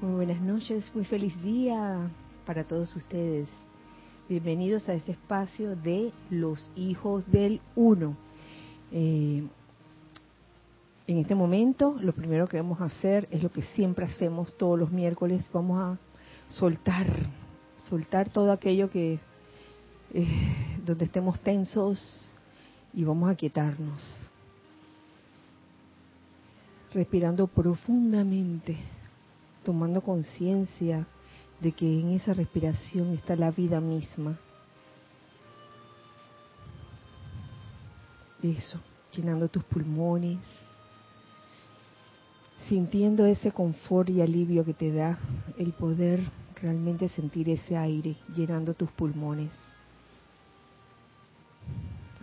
Muy buenas noches, muy feliz día para todos ustedes. Bienvenidos a este espacio de los hijos del uno. Eh, en este momento, lo primero que vamos a hacer es lo que siempre hacemos todos los miércoles. Vamos a soltar, soltar todo aquello que eh, donde estemos tensos y vamos a quietarnos. Respirando profundamente tomando conciencia de que en esa respiración está la vida misma. Eso, llenando tus pulmones, sintiendo ese confort y alivio que te da el poder realmente sentir ese aire llenando tus pulmones.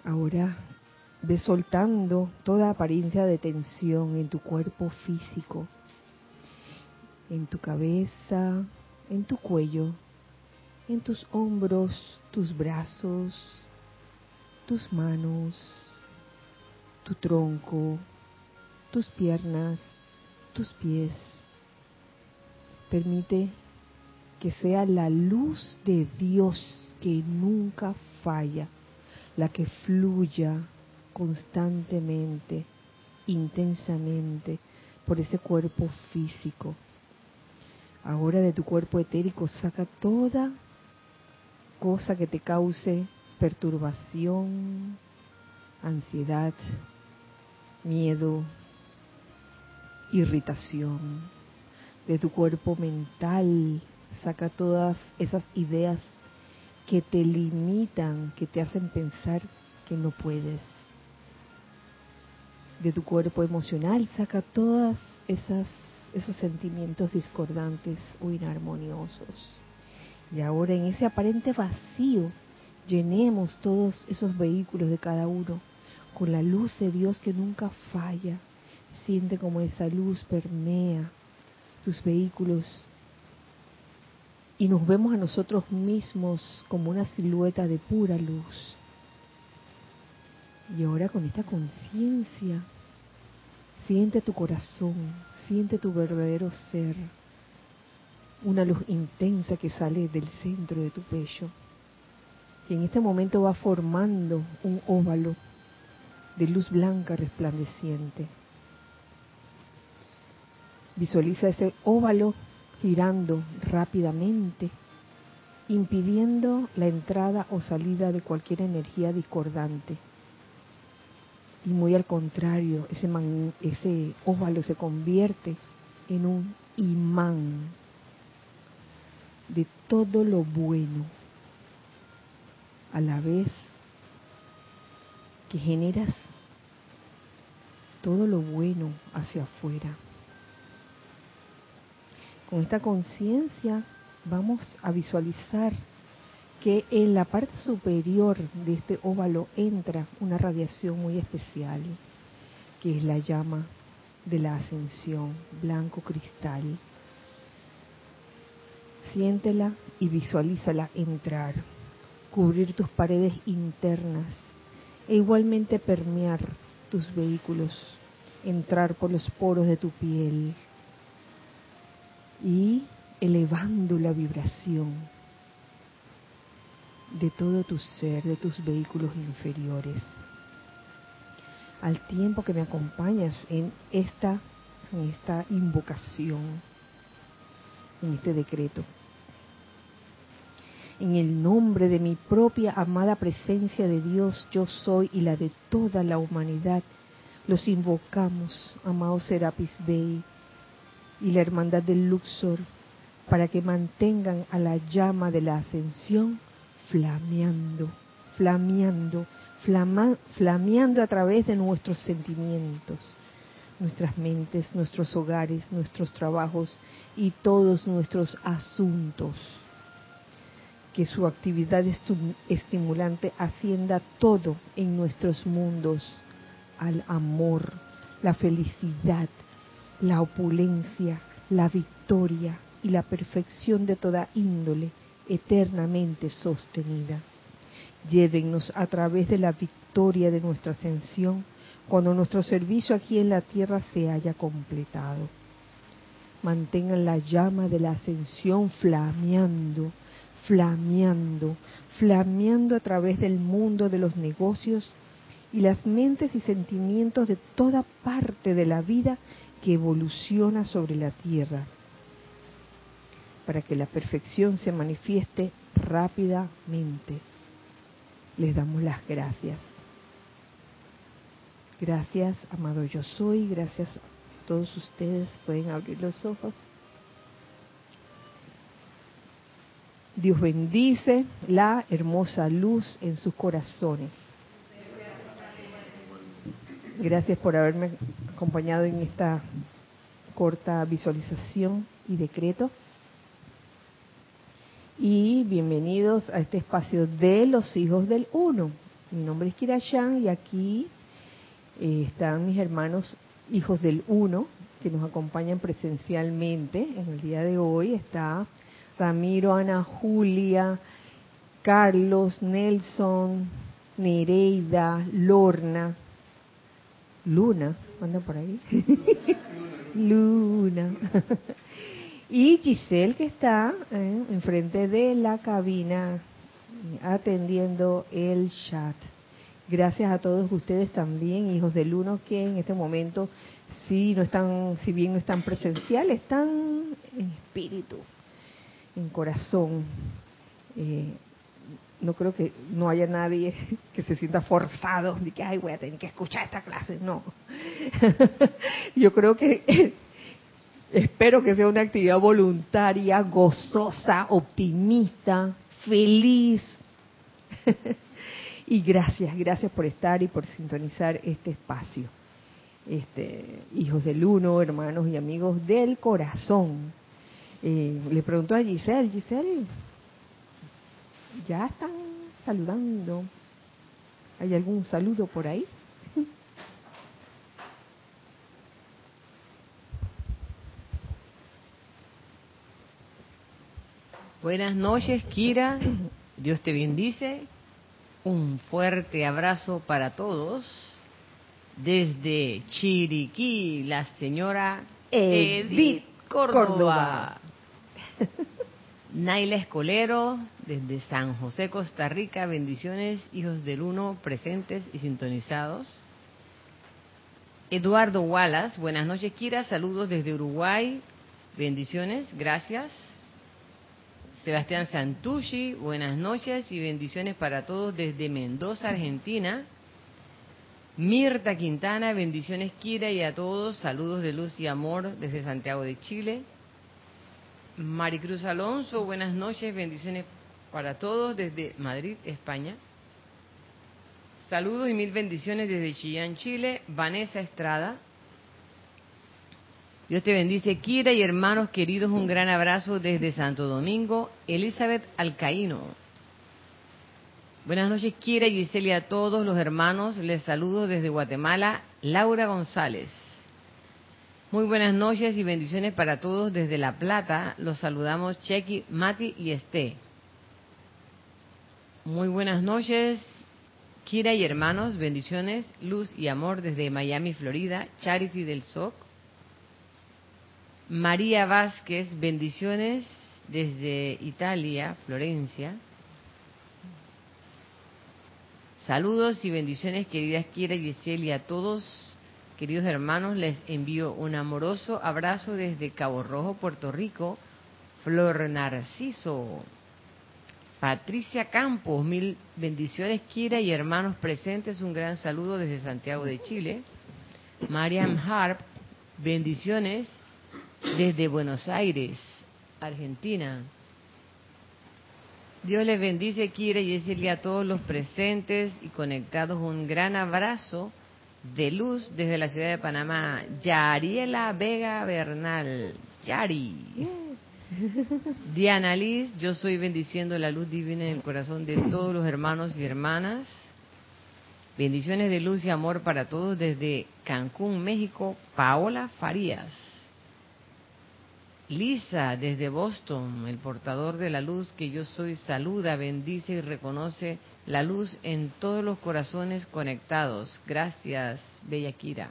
Ahora ve soltando toda apariencia de tensión en tu cuerpo físico en tu cabeza, en tu cuello, en tus hombros, tus brazos, tus manos, tu tronco, tus piernas, tus pies. Permite que sea la luz de Dios que nunca falla, la que fluya constantemente, intensamente por ese cuerpo físico Ahora de tu cuerpo etérico saca toda cosa que te cause perturbación, ansiedad, miedo, irritación. De tu cuerpo mental saca todas esas ideas que te limitan, que te hacen pensar que no puedes. De tu cuerpo emocional saca todas esas esos sentimientos discordantes o inarmoniosos. Y ahora en ese aparente vacío llenemos todos esos vehículos de cada uno con la luz de Dios que nunca falla. Siente como esa luz permea tus vehículos y nos vemos a nosotros mismos como una silueta de pura luz. Y ahora con esta conciencia Siente tu corazón, siente tu verdadero ser, una luz intensa que sale del centro de tu pecho, que en este momento va formando un óvalo de luz blanca resplandeciente. Visualiza ese óvalo girando rápidamente, impidiendo la entrada o salida de cualquier energía discordante muy al contrario, ese, ese óvalo se convierte en un imán de todo lo bueno, a la vez que generas todo lo bueno hacia afuera. Con esta conciencia vamos a visualizar que en la parte superior de este óvalo entra una radiación muy especial, que es la llama de la ascensión, blanco cristal. Siéntela y visualízala entrar, cubrir tus paredes internas e igualmente permear tus vehículos, entrar por los poros de tu piel y elevando la vibración de todo tu ser, de tus vehículos inferiores. Al tiempo que me acompañas en esta, en esta invocación, en este decreto. En el nombre de mi propia amada presencia de Dios, yo soy y la de toda la humanidad, los invocamos, amados Serapis Bey y la Hermandad del Luxor, para que mantengan a la llama de la ascensión flameando, flameando, flameando a través de nuestros sentimientos, nuestras mentes, nuestros hogares, nuestros trabajos y todos nuestros asuntos. Que su actividad estimulante ascienda todo en nuestros mundos al amor, la felicidad, la opulencia, la victoria y la perfección de toda índole eternamente sostenida. Llévennos a través de la victoria de nuestra ascensión cuando nuestro servicio aquí en la tierra se haya completado. mantengan la llama de la ascensión flameando, flameando, flameando a través del mundo de los negocios y las mentes y sentimientos de toda parte de la vida que evoluciona sobre la tierra, para que la perfección se manifieste rápidamente. Les damos las gracias. Gracias, amado yo soy, gracias a todos ustedes. Pueden abrir los ojos. Dios bendice la hermosa luz en sus corazones. Gracias por haberme acompañado en esta corta visualización y decreto. Y bienvenidos a este espacio de los hijos del uno. Mi nombre es Kira y aquí eh, están mis hermanos hijos del uno que nos acompañan presencialmente en el día de hoy. Está Ramiro, Ana Julia, Carlos, Nelson, Nereida, Lorna, Luna, anda por ahí. Luna. Y Giselle que está eh, enfrente de la cabina atendiendo el chat. Gracias a todos ustedes también, hijos del uno, que en este momento, si no están, si bien no están presenciales, están en espíritu, en corazón. Eh, no creo que no haya nadie que se sienta forzado de que, ay, voy a tener que escuchar esta clase. No. Yo creo que, espero que sea una actividad voluntaria, gozosa, optimista, feliz. y gracias, gracias por estar y por sintonizar este espacio. Este, hijos del uno, hermanos y amigos del corazón. Eh, le pregunto a Giselle, Giselle, ya están saludando. ¿Hay algún saludo por ahí? Buenas noches, Kira. Dios te bendice. Un fuerte abrazo para todos. Desde Chiriquí, la señora Edith, Córdoba. Naila Escolero, desde San José, Costa Rica, bendiciones, hijos del uno, presentes y sintonizados. Eduardo Wallace, buenas noches, Kira, saludos desde Uruguay, bendiciones, gracias. Sebastián Santucci, buenas noches y bendiciones para todos desde Mendoza, Argentina. Mirta Quintana, bendiciones Kira y a todos, saludos de luz y amor desde Santiago de Chile. Maricruz Alonso, buenas noches, bendiciones para todos desde Madrid, España. Saludos y mil bendiciones desde Chillán, Chile. Vanessa Estrada. Dios te bendice, Kira y hermanos queridos, un gran abrazo desde Santo Domingo. Elizabeth Alcaíno. Buenas noches, Kira y Giselle a todos los hermanos. Les saludo desde Guatemala, Laura González. Muy buenas noches y bendiciones para todos desde La Plata. Los saludamos Chequi, Mati y Esté. Muy buenas noches, Kira y hermanos, bendiciones, luz y amor desde Miami, Florida, Charity del SOC. María Vázquez, bendiciones desde Italia, Florencia. Saludos y bendiciones, queridas Kira y y a todos Queridos hermanos, les envío un amoroso abrazo desde Cabo Rojo, Puerto Rico. Flor Narciso. Patricia Campos, mil bendiciones, Kira y hermanos presentes. Un gran saludo desde Santiago de Chile. Mariam Harp, bendiciones desde Buenos Aires, Argentina. Dios les bendice, Kira, y decirle a todos los presentes y conectados un gran abrazo de luz desde la ciudad de Panamá, Yariela Vega Bernal. Yari. Diana Liz, yo soy bendiciendo la luz divina en el corazón de todos los hermanos y hermanas. Bendiciones de luz y amor para todos desde Cancún, México, Paola Farías. Lisa, desde Boston, el portador de la luz que yo soy, saluda, bendice y reconoce la luz en todos los corazones conectados. Gracias, Bella Kira.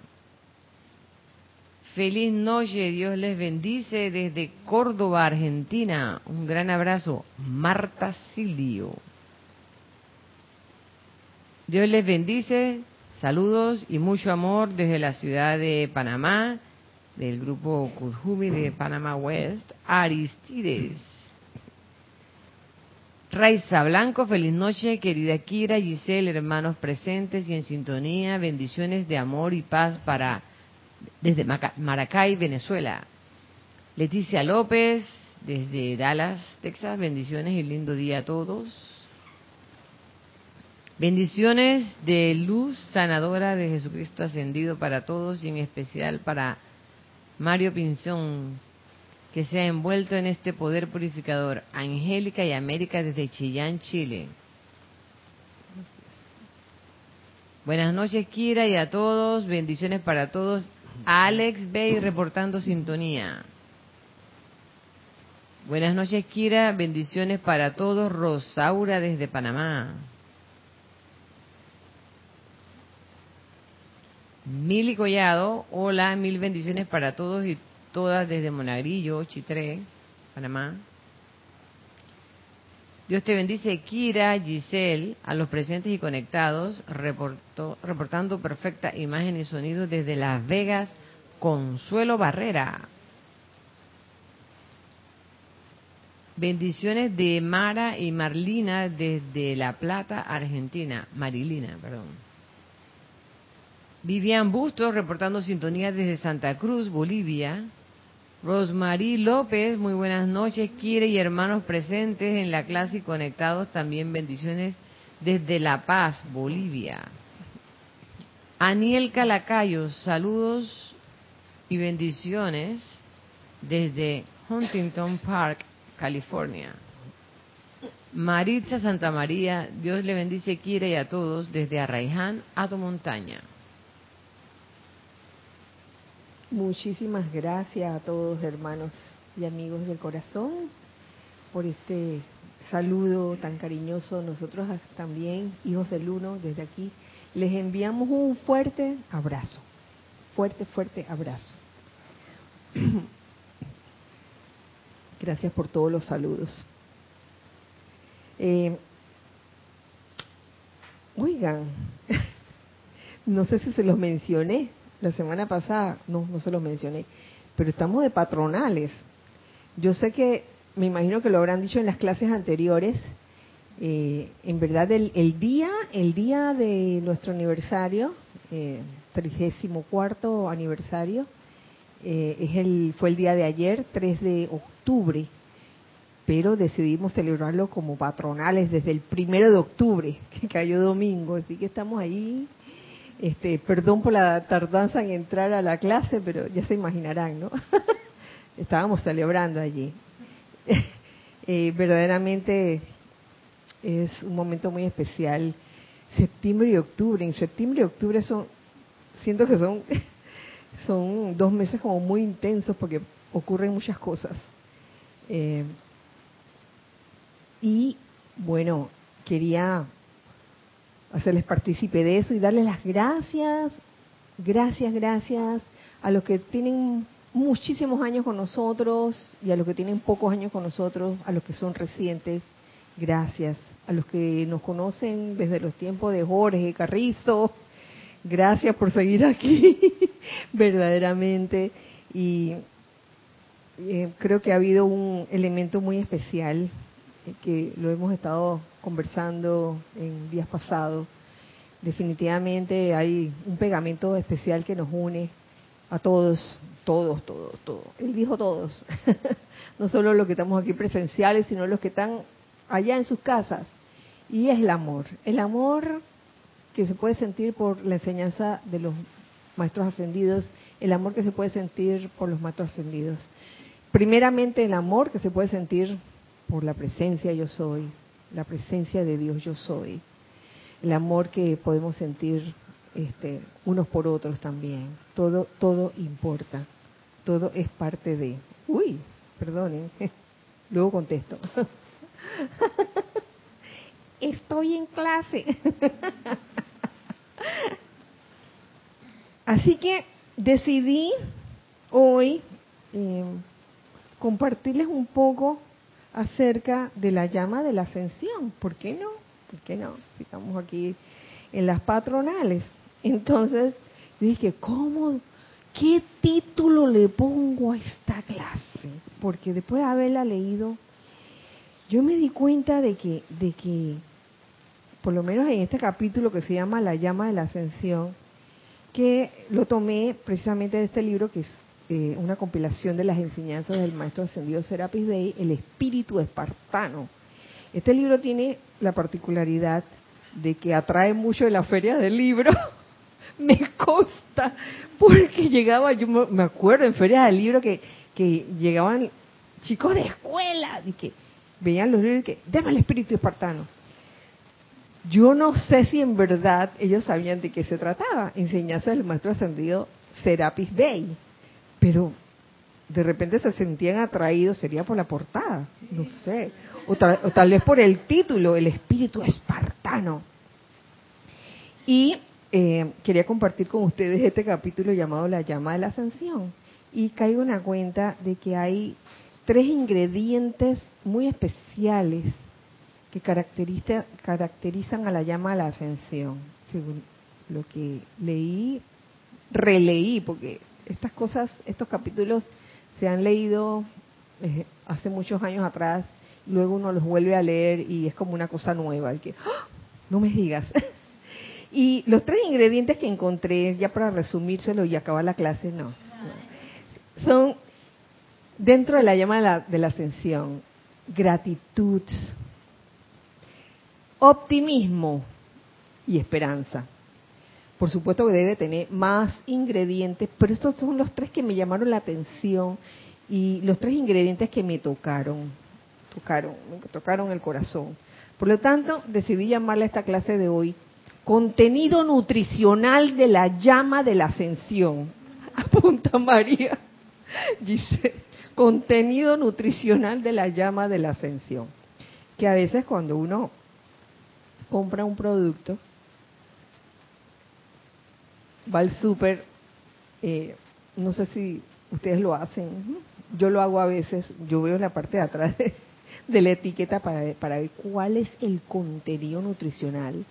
Feliz noche, Dios les bendice desde Córdoba, Argentina. Un gran abrazo, Marta Silio. Dios les bendice, saludos y mucho amor desde la ciudad de Panamá, del grupo Kudjumi de Panamá West, Aristides. Raiza Blanco, feliz noche, querida Kira, Giselle, hermanos presentes y en sintonía, bendiciones de amor y paz para desde Maracay, Venezuela. Leticia López, desde Dallas, Texas, bendiciones y lindo día a todos. Bendiciones de luz sanadora de Jesucristo ascendido para todos y en especial para Mario Pinzón, que se ha envuelto en este poder purificador. Angélica y América desde Chillán, Chile. Buenas noches, Kira, y a todos. Bendiciones para todos. Alex Bay reportando sintonía. Buenas noches, Kira. Bendiciones para todos. Rosaura desde Panamá. Mili Collado, hola, mil bendiciones para todos y todas desde Monagrillo, Chitré, Panamá. Dios te bendice, Kira, Giselle, a los presentes y conectados, reportando perfecta imagen y sonido desde Las Vegas, Consuelo Barrera. Bendiciones de Mara y Marlina desde La Plata, Argentina. Marilina, perdón. Vivian Bustos reportando sintonía desde Santa Cruz, Bolivia. Rosmarie López, muy buenas noches. Quiere y hermanos presentes en la clase y conectados, también bendiciones desde La Paz, Bolivia. Aniel Calacayo, saludos y bendiciones desde Huntington Park, California. Maritza Santa María, Dios le bendice, quiere y a todos desde Arraiján a montaña. Muchísimas gracias a todos hermanos y amigos del corazón por este saludo tan cariñoso. Nosotros también, hijos del uno, desde aquí, les enviamos un fuerte abrazo. Fuerte, fuerte abrazo. Gracias por todos los saludos. Eh, oigan, no sé si se los mencioné, la semana pasada, no, no se lo mencioné, pero estamos de patronales. Yo sé que, me imagino que lo habrán dicho en las clases anteriores, eh, en verdad el, día, el día de nuestro aniversario, eh, 34 aniversario, eh, es el, fue el día de ayer, 3 de octubre, pero decidimos celebrarlo como patronales desde el primero de octubre, que cayó domingo, así que estamos ahí este, perdón por la tardanza en entrar a la clase, pero ya se imaginarán, ¿no? Estábamos celebrando allí. eh, verdaderamente es un momento muy especial. Septiembre y octubre. En septiembre y octubre son, siento que son, son dos meses como muy intensos porque ocurren muchas cosas. Eh, y bueno, quería hacerles partícipe de eso y darles las gracias, gracias, gracias a los que tienen muchísimos años con nosotros y a los que tienen pocos años con nosotros, a los que son recientes, gracias. A los que nos conocen desde los tiempos de Jorge Carrizo, gracias por seguir aquí, verdaderamente. Y eh, creo que ha habido un elemento muy especial que lo hemos estado conversando en días pasados. Definitivamente hay un pegamento especial que nos une a todos, todos, todos, todos. Él dijo todos, no solo los que estamos aquí presenciales, sino los que están allá en sus casas. Y es el amor, el amor que se puede sentir por la enseñanza de los maestros ascendidos, el amor que se puede sentir por los maestros ascendidos. Primeramente el amor que se puede sentir por la presencia yo soy, la presencia de Dios yo soy, el amor que podemos sentir este, unos por otros también. Todo, todo importa, todo es parte de. Uy, perdonen, luego contesto. Estoy en clase. Así que decidí hoy eh, compartirles un poco acerca de la llama de la ascensión. ¿Por qué no? ¿Por qué no? estamos aquí en las patronales. Entonces, dije, ¿cómo? ¿Qué título le pongo a esta clase? Porque después de haberla leído, yo me di cuenta de que, de que, por lo menos en este capítulo que se llama La llama de la ascensión, que lo tomé precisamente de este libro que es eh, una compilación de las enseñanzas del maestro ascendido Serapis Bey, El espíritu espartano. Este libro tiene la particularidad de que atrae mucho de la feria del libro. me consta, porque llegaba, yo me acuerdo en ferias del libro que, que llegaban chicos de escuela y que veían los libros y que, déme el espíritu espartano. Yo no sé si en verdad ellos sabían de qué se trataba, enseñanza del maestro ascendido Serapis Bey pero de repente se sentían atraídos, sería por la portada, no sé, o tal, vez por el título, el espíritu espartano. Y eh, quería compartir con ustedes este capítulo llamado La llama de la ascensión. Y caigo en la cuenta de que hay tres ingredientes muy especiales que caracterizan a la llama de la ascensión, según lo que leí, releí, porque estas cosas, estos capítulos se han leído eh, hace muchos años atrás, luego uno los vuelve a leer y es como una cosa nueva, que, ¡ah! no me digas. y los tres ingredientes que encontré, ya para resumírselo y acabar la clase, no, son dentro de la llama de la, de la ascensión, gratitud, optimismo y esperanza. Por supuesto que debe tener más ingredientes, pero estos son los tres que me llamaron la atención y los tres ingredientes que me tocaron, tocaron, me tocaron el corazón. Por lo tanto, decidí llamarle a esta clase de hoy contenido nutricional de la llama de la ascensión. Apunta María, dice, contenido nutricional de la llama de la ascensión. Que a veces cuando uno compra un producto, va al súper, eh, no sé si ustedes lo hacen, yo lo hago a veces, yo veo la parte de atrás de, la etiqueta para, para ver cuál es el contenido nutricional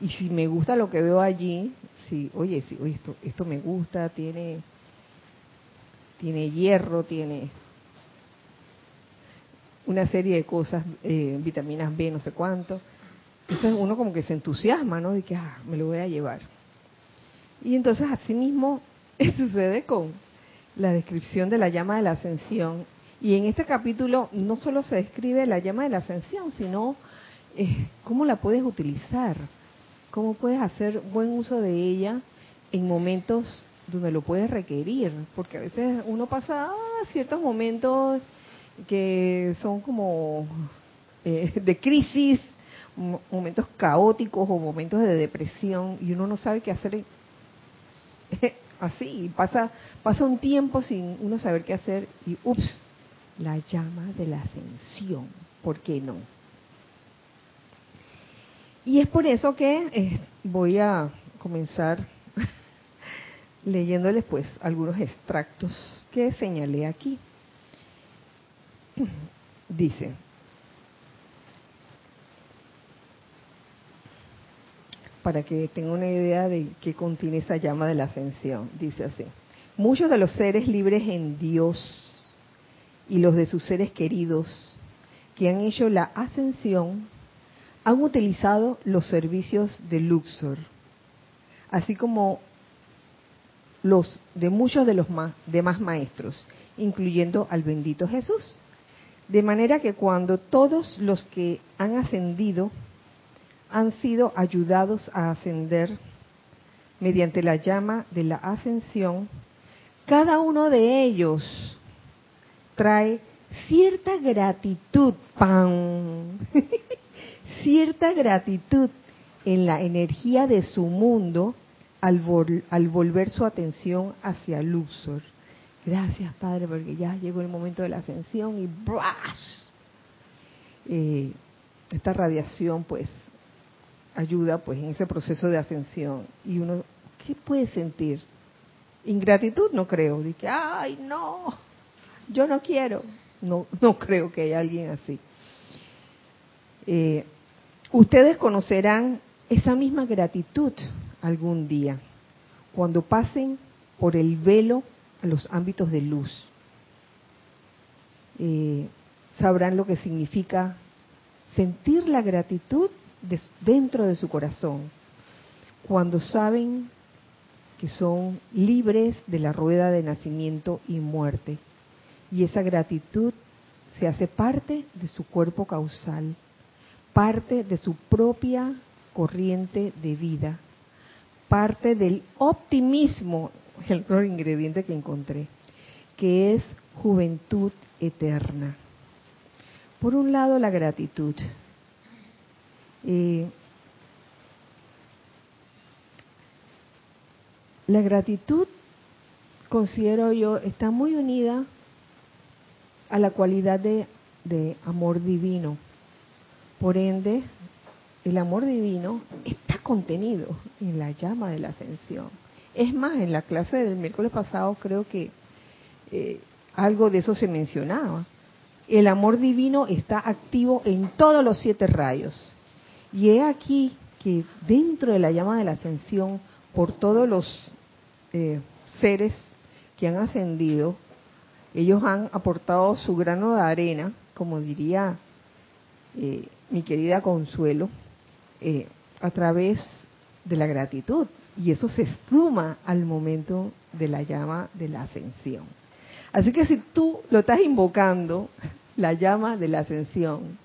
y si me gusta lo que veo allí, si, oye, si, esto, esto me gusta, tiene, tiene hierro, tiene una serie de cosas, eh, vitaminas B, no sé cuánto. Entonces uno como que se entusiasma, ¿no? De que, ah, me lo voy a llevar. Y entonces asimismo sucede con la descripción de la llama de la ascensión. Y en este capítulo no solo se describe la llama de la ascensión, sino eh, cómo la puedes utilizar, cómo puedes hacer buen uso de ella en momentos donde lo puedes requerir, porque a veces uno pasa ah, ciertos momentos que son como eh, de crisis, momentos caóticos o momentos de depresión y uno no sabe qué hacer así, pasa, pasa un tiempo sin uno saber qué hacer y ups, la llama de la ascensión, ¿por qué no? Y es por eso que eh, voy a comenzar leyéndoles pues algunos extractos que señalé aquí. Dice, para que tenga una idea de qué contiene esa llama de la ascensión. Dice así, muchos de los seres libres en Dios y los de sus seres queridos que han hecho la ascensión han utilizado los servicios de Luxor, así como los de muchos de los demás maestros, incluyendo al bendito Jesús. De manera que cuando todos los que han ascendido han sido ayudados a ascender mediante la llama de la ascensión, cada uno de ellos trae cierta gratitud, pan, cierta gratitud en la energía de su mundo al, al volver su atención hacia Luxor. Gracias, Padre, porque ya llegó el momento de la ascensión y ¡brash! Eh, esta radiación, pues, ayuda pues en ese proceso de ascensión. Y uno, ¿qué puede sentir? Ingratitud no creo, de que, ay, no, yo no quiero. No, no creo que haya alguien así. Eh, ustedes conocerán esa misma gratitud algún día, cuando pasen por el velo a los ámbitos de luz. Eh, sabrán lo que significa sentir la gratitud dentro de su corazón, cuando saben que son libres de la rueda de nacimiento y muerte. Y esa gratitud se hace parte de su cuerpo causal, parte de su propia corriente de vida, parte del optimismo, el otro ingrediente que encontré, que es juventud eterna. Por un lado, la gratitud. La gratitud, considero yo, está muy unida a la cualidad de, de amor divino. Por ende, el amor divino está contenido en la llama de la ascensión. Es más, en la clase del miércoles pasado creo que eh, algo de eso se mencionaba. El amor divino está activo en todos los siete rayos. Y he aquí que dentro de la llama de la ascensión, por todos los eh, seres que han ascendido, ellos han aportado su grano de arena, como diría eh, mi querida Consuelo, eh, a través de la gratitud. Y eso se suma al momento de la llama de la ascensión. Así que si tú lo estás invocando, la llama de la ascensión,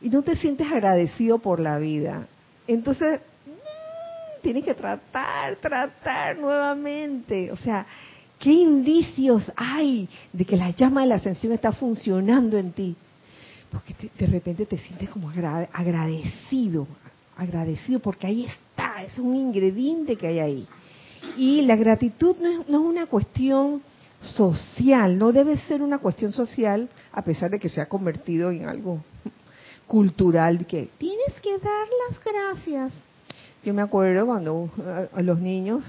y no te sientes agradecido por la vida, entonces mm, tienes que tratar, tratar nuevamente. O sea, ¿qué indicios hay de que la llama de la ascensión está funcionando en ti? Porque de repente te sientes como agradecido, agradecido porque ahí está, es un ingrediente que hay ahí. Y la gratitud no es, no es una cuestión social, no debe ser una cuestión social, a pesar de que se ha convertido en algo cultural, que tienes que dar las gracias. Yo me acuerdo cuando a los niños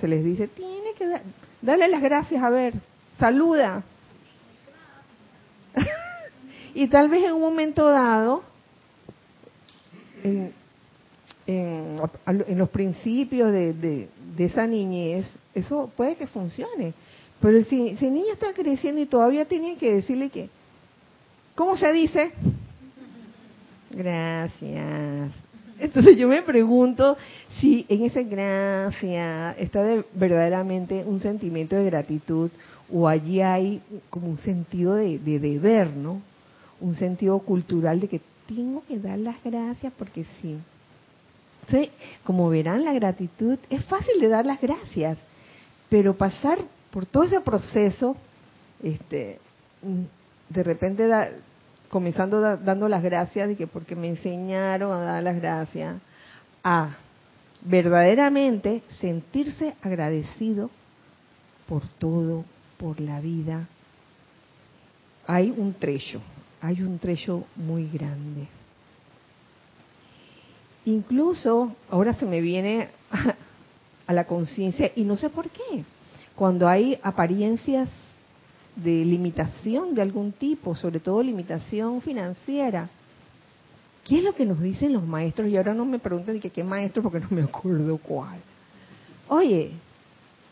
se les dice, tiene que dar, darle las gracias, a ver, saluda. y tal vez en un momento dado, en, en, los principios de, de, de, esa niñez, eso puede que funcione. Pero si, si el niño está creciendo y todavía tiene que decirle que, ¿cómo se dice? Gracias. Entonces yo me pregunto si en esa gracia está verdaderamente un sentimiento de gratitud o allí hay como un sentido de, de deber, ¿no? Un sentido cultural de que tengo que dar las gracias porque sí. Entonces, como verán, la gratitud es fácil de dar las gracias, pero pasar por todo ese proceso, este, de repente comenzando dando las gracias, de que porque me enseñaron a dar las gracias, a verdaderamente sentirse agradecido por todo, por la vida. Hay un trecho, hay un trecho muy grande. Incluso ahora se me viene a la conciencia, y no sé por qué, cuando hay apariencias de limitación de algún tipo, sobre todo limitación financiera, ¿qué es lo que nos dicen los maestros? Y ahora no me pregunten de qué maestro porque no me acuerdo cuál. Oye,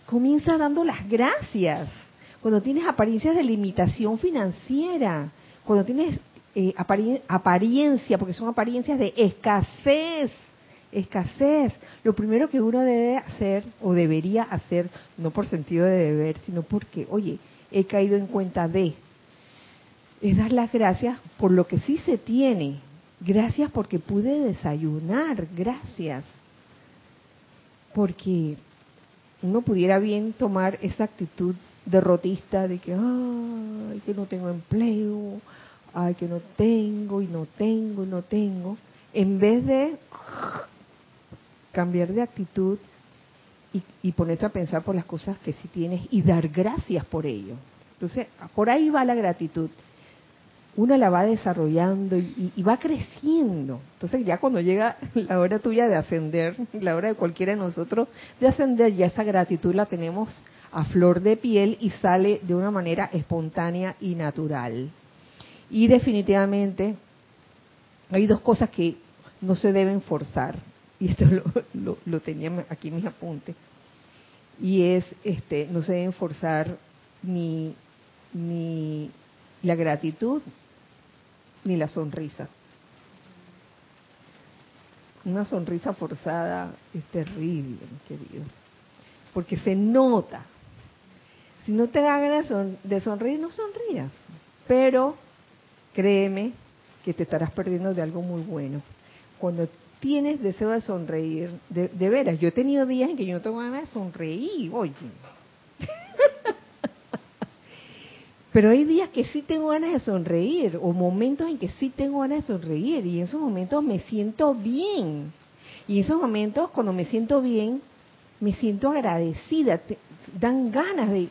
comienza dando las gracias. Cuando tienes apariencias de limitación financiera, cuando tienes eh, apariencia, porque son apariencias de escasez, escasez. Lo primero que uno debe hacer o debería hacer, no por sentido de deber, sino porque, oye, he caído en cuenta de, es dar las gracias por lo que sí se tiene. Gracias porque pude desayunar, gracias. Porque uno pudiera bien tomar esa actitud derrotista de que, ay, que no tengo empleo, ay, que no tengo y no tengo y no tengo, en vez de cambiar de actitud y, ponerse a pensar por las cosas que sí tienes y dar gracias por ello. Entonces, por ahí va la gratitud. uno la va desarrollando y, y, va creciendo. Entonces ya cuando llega la hora tuya de ascender, la hora de cualquiera de nosotros de ascender, ya esa gratitud la tenemos a flor de piel y sale de una manera espontánea y natural. Y definitivamente hay dos cosas que no se deben forzar. Y esto lo, lo, tenía aquí mis apuntes. Y es, este, no se deben forzar ni, ni la gratitud ni la sonrisa. Una sonrisa forzada es terrible, querido, porque se nota. Si no te da ganas de sonreír, no sonrías. Pero créeme que te estarás perdiendo de algo muy bueno. Cuando tienes deseo de sonreír, de, veras, yo he tenido días en que yo no tengo ganas de sonreír, oye. Pero hay días que sí tengo ganas de sonreír, o momentos en que sí tengo ganas de sonreír, y en esos momentos me siento bien. Y en esos momentos, cuando me siento bien, me siento agradecida, dan ganas de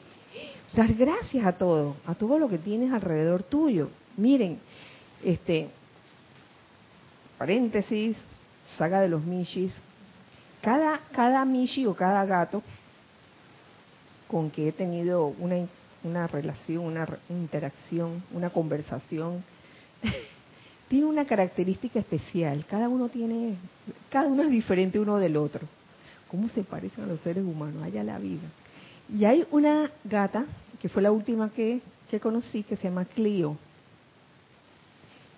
dar gracias a todo, a todo lo que tienes alrededor tuyo. Miren, este, paréntesis, saga de los Mishis, cada, cada Mishi o cada gato con que he tenido una, una relación, una interacción, una conversación, tiene una característica especial. Cada uno tiene, cada uno es diferente uno del otro. ¿Cómo se parecen a los seres humanos? Allá la vida. Y hay una gata, que fue la última que, que conocí, que se llama Clio.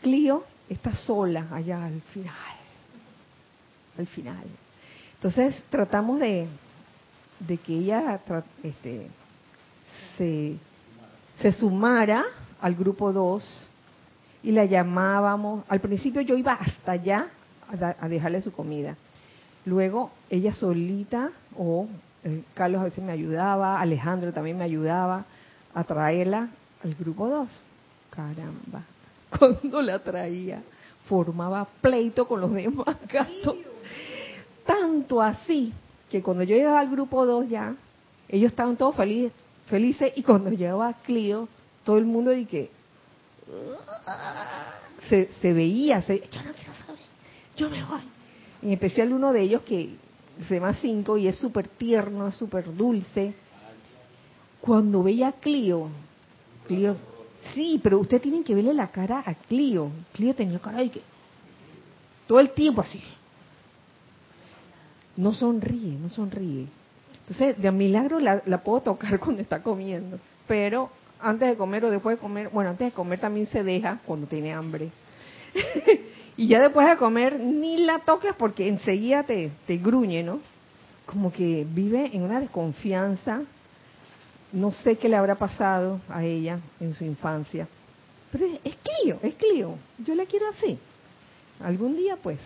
Clio está sola allá al final. Al final. Entonces tratamos de, de que ella este, se, se sumara al grupo 2 y la llamábamos. Al principio yo iba hasta allá a, dejarle su comida. Luego ella solita, o eh, Carlos a veces me ayudaba, Alejandro también me ayudaba a traerla al grupo 2. Caramba, cuando la traía, formaba pleito con los demás gatos. Tanto así que cuando yo llegaba al grupo 2 ya, ellos estaban todos felices, felices y cuando llegaba Clio, todo el mundo de que se, se veía, se, yo no quiero saber, yo me voy. En especial uno de ellos que se llama Cinco y es súper tierno, súper dulce. Cuando veía a Clio, Clio Sí, pero usted tiene que verle la cara a Clio. Clio tenía cara de que todo el tiempo así. No sonríe, no sonríe. Entonces, de milagro la, la puedo tocar cuando está comiendo. Pero antes de comer o después de comer, bueno, antes de comer también se deja cuando tiene hambre. y ya después de comer ni la toques porque enseguida te, te gruñe, ¿no? Como que vive en una desconfianza no sé qué le habrá pasado a ella en su infancia. Pero es, Clio, es Clio. Yo la quiero así. Algún día, pues,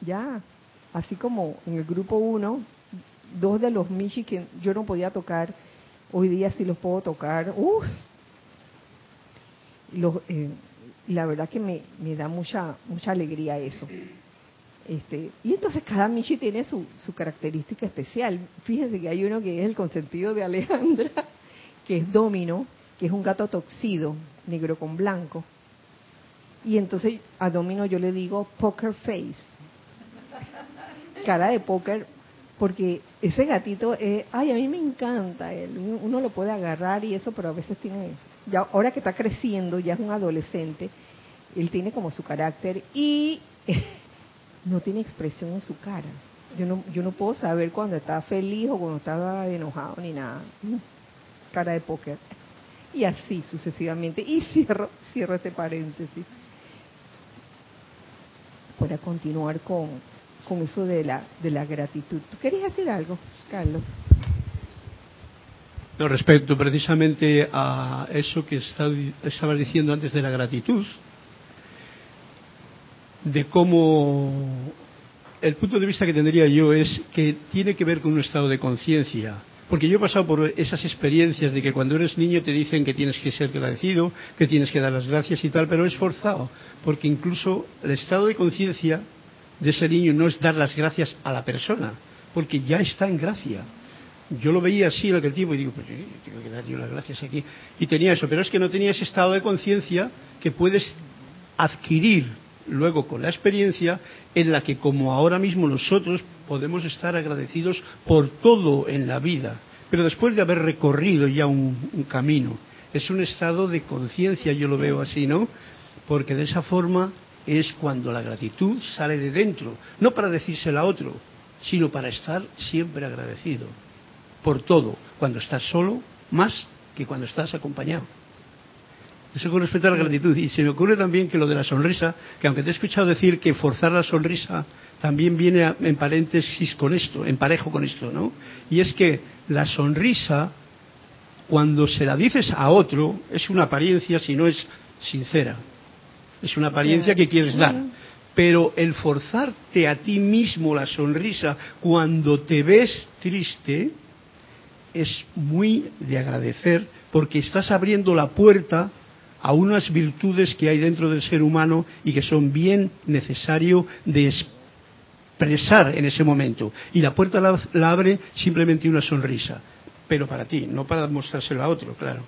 ya, así como en el grupo 1, dos de los Michi que yo no podía tocar, hoy día sí los puedo tocar. Uf. Eh, la verdad que me, me da mucha mucha alegría eso. Este, y entonces cada Michi tiene su, su característica especial. Fíjense que hay uno que es el consentido de Alejandra, que es Domino, que es un gato toxido, negro con blanco. Y entonces a Domino yo le digo poker face, cara de póker, porque ese gatito, ay, a mí me encanta él, uno lo puede agarrar y eso, pero a veces tiene eso. Ya ahora que está creciendo, ya es un adolescente, él tiene como su carácter y no tiene expresión en su cara. Yo no, yo no puedo saber cuando está feliz o cuando está enojado ni nada cara de póker. Y así sucesivamente. Y cierro, cierro este paréntesis. Para continuar con, con eso de la, de la gratitud. ¿Tú querías decir algo, Carlos? No, respecto precisamente a eso que estabas diciendo antes de la gratitud, de cómo el punto de vista que tendría yo es que tiene que ver con un estado de conciencia porque yo he pasado por esas experiencias de que cuando eres niño te dicen que tienes que ser agradecido, que tienes que dar las gracias y tal, pero es forzado, porque incluso el estado de conciencia de ese niño no es dar las gracias a la persona, porque ya está en gracia. yo lo veía así en aquel tiempo y digo, pues eh, tengo que dar yo las gracias aquí. Y tenía eso, pero es que no tenía ese estado de conciencia que puedes adquirir luego con la experiencia en la que como ahora mismo nosotros podemos estar agradecidos por todo en la vida, pero después de haber recorrido ya un, camino. Es un estado de conciencia, yo lo veo así, ¿no? Porque de esa forma es cuando la gratitud sale de dentro, no para decírsela a otro, sino para estar siempre agradecido por todo, cuando estás solo, más que cuando estás acompañado. Eso con respecto a la gratitud. Y se me ocurre también que lo de la sonrisa, que aunque te he escuchado decir que forzar la sonrisa también viene en paréntesis con esto, en parejo con esto, ¿no? Y es que la sonrisa, cuando se la dices a otro, es una apariencia si no es sincera. Es una apariencia que quieres dar. Pero el forzarte a ti mismo la sonrisa cuando te ves triste es muy de agradecer porque estás abriendo la puerta a unas virtudes que hay dentro del ser humano y que son bien necesario de expresar en ese momento. Y la puerta la, abre simplemente una sonrisa, pero para ti, no para mostrárselo a otro, claro.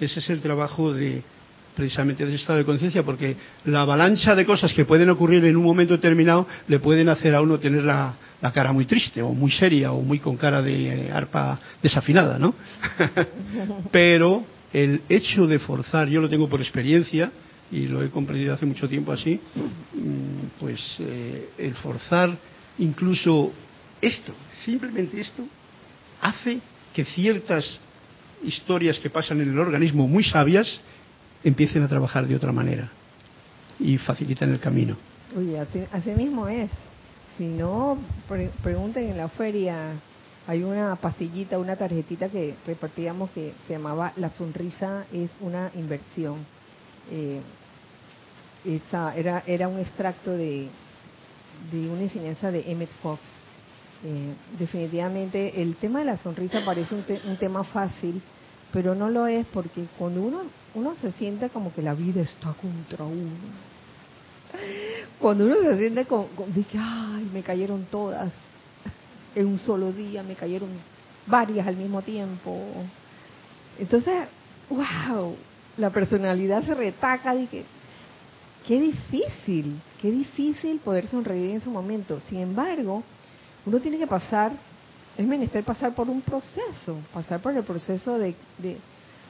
Ese es el trabajo de precisamente de ese estado de conciencia, porque la avalancha de cosas que pueden ocurrir en un momento determinado le pueden hacer a uno tener la, la cara muy triste o muy seria o muy con cara de arpa desafinada, ¿no? pero el hecho de forzar, yo lo tengo por experiencia y lo he comprendido hace mucho tiempo así, mm, pues eh, el forzar incluso esto, simplemente esto, hace que ciertas historias que pasan en el organismo muy sabias empiecen a trabajar de otra manera y facilitan el camino. Oye, así mismo es. Si no, pregunten en la feria hay una pastillita, una tarjetita que repartíamos que se llamaba La sonrisa es una inversión. Eh, esa era, era un extracto de, de una enseñanza de Emmett Fox. Eh, definitivamente el tema de la sonrisa parece un, un, tema fácil, pero no lo es porque cuando uno, uno se siente como que la vida está contra uno, cuando uno se siente como, de que, ay, me cayeron todas, en un solo día, me cayeron varias al mismo tiempo. Entonces, wow, la personalidad se retaca y que qué difícil, qué difícil poder sonreír en su momento. Sin embargo, uno tiene que pasar, es menester pasar por un proceso, pasar por el proceso de, de,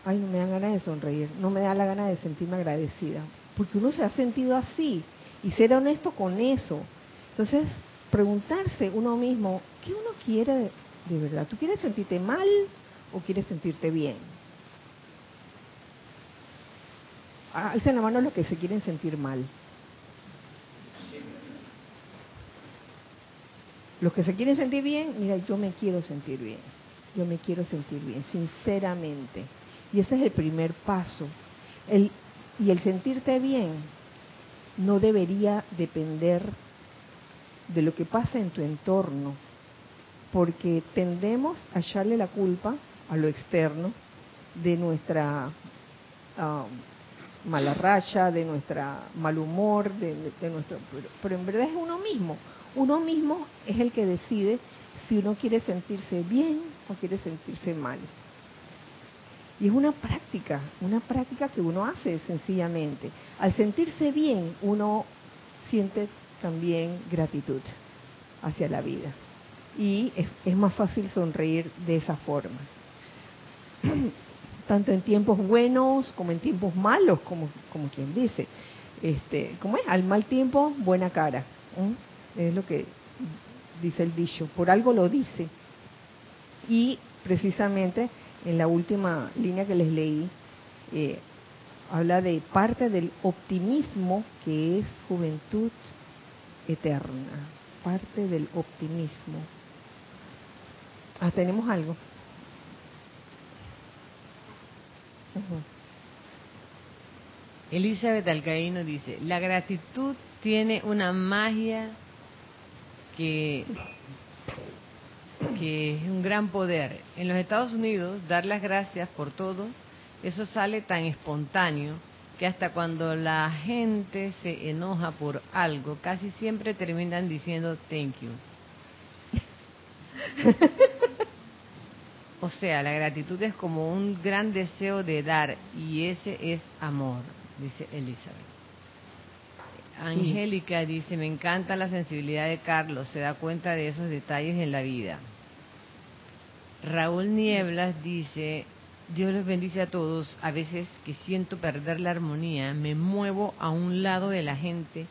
ay, no me da ganas de sonreír, no me da la gana de sentirme agradecida, porque uno se ha sentido así y ser honesto con eso. Entonces, preguntarse uno mismo, ¿qué uno quiere de, verdad? ¿Tú quieres sentirte mal o quieres sentirte bien? Ah, en la mano los que se quieren sentir mal. Los que se quieren sentir bien, mira, yo me quiero sentir bien. Yo me quiero sentir bien, sinceramente. Y ese es el primer paso. El, y el sentirte bien no debería depender de lo que pasa en tu entorno, porque tendemos a echarle la culpa a lo externo de nuestra um, mala racha, de nuestra mal humor, de, nuestro, pero, en verdad es uno mismo. Uno mismo es el que decide si uno quiere sentirse bien o quiere sentirse mal. Y es una práctica, una práctica que uno hace sencillamente. Al sentirse bien, uno siente también gratitud hacia la vida. Y es, más fácil sonreír de esa forma. Tanto en tiempos buenos como en tiempos malos, como, como quien dice. Este, ¿Cómo es? Al mal tiempo, buena cara. Es lo que dice el dicho. Por algo lo dice. Y precisamente en la última línea que les leí, eh, habla de parte del optimismo que es juventud eterna, parte del optimismo. Ah, ¿tenemos algo? Elizabeth Alcaíno dice, la gratitud tiene una magia que, que es un gran poder. En los Estados Unidos, dar las gracias por todo, eso sale tan espontáneo que hasta cuando la gente se enoja por algo, casi siempre terminan diciendo thank you. O sea, la gratitud es como un gran deseo de dar y ese es amor, dice Elizabeth. Angélica dice, me encanta la sensibilidad de Carlos, se da cuenta de esos detalles en la vida. Raúl Nieblas dice, Dios les bendice a todos, a veces que siento perder la armonía, me muevo a un lado de la gente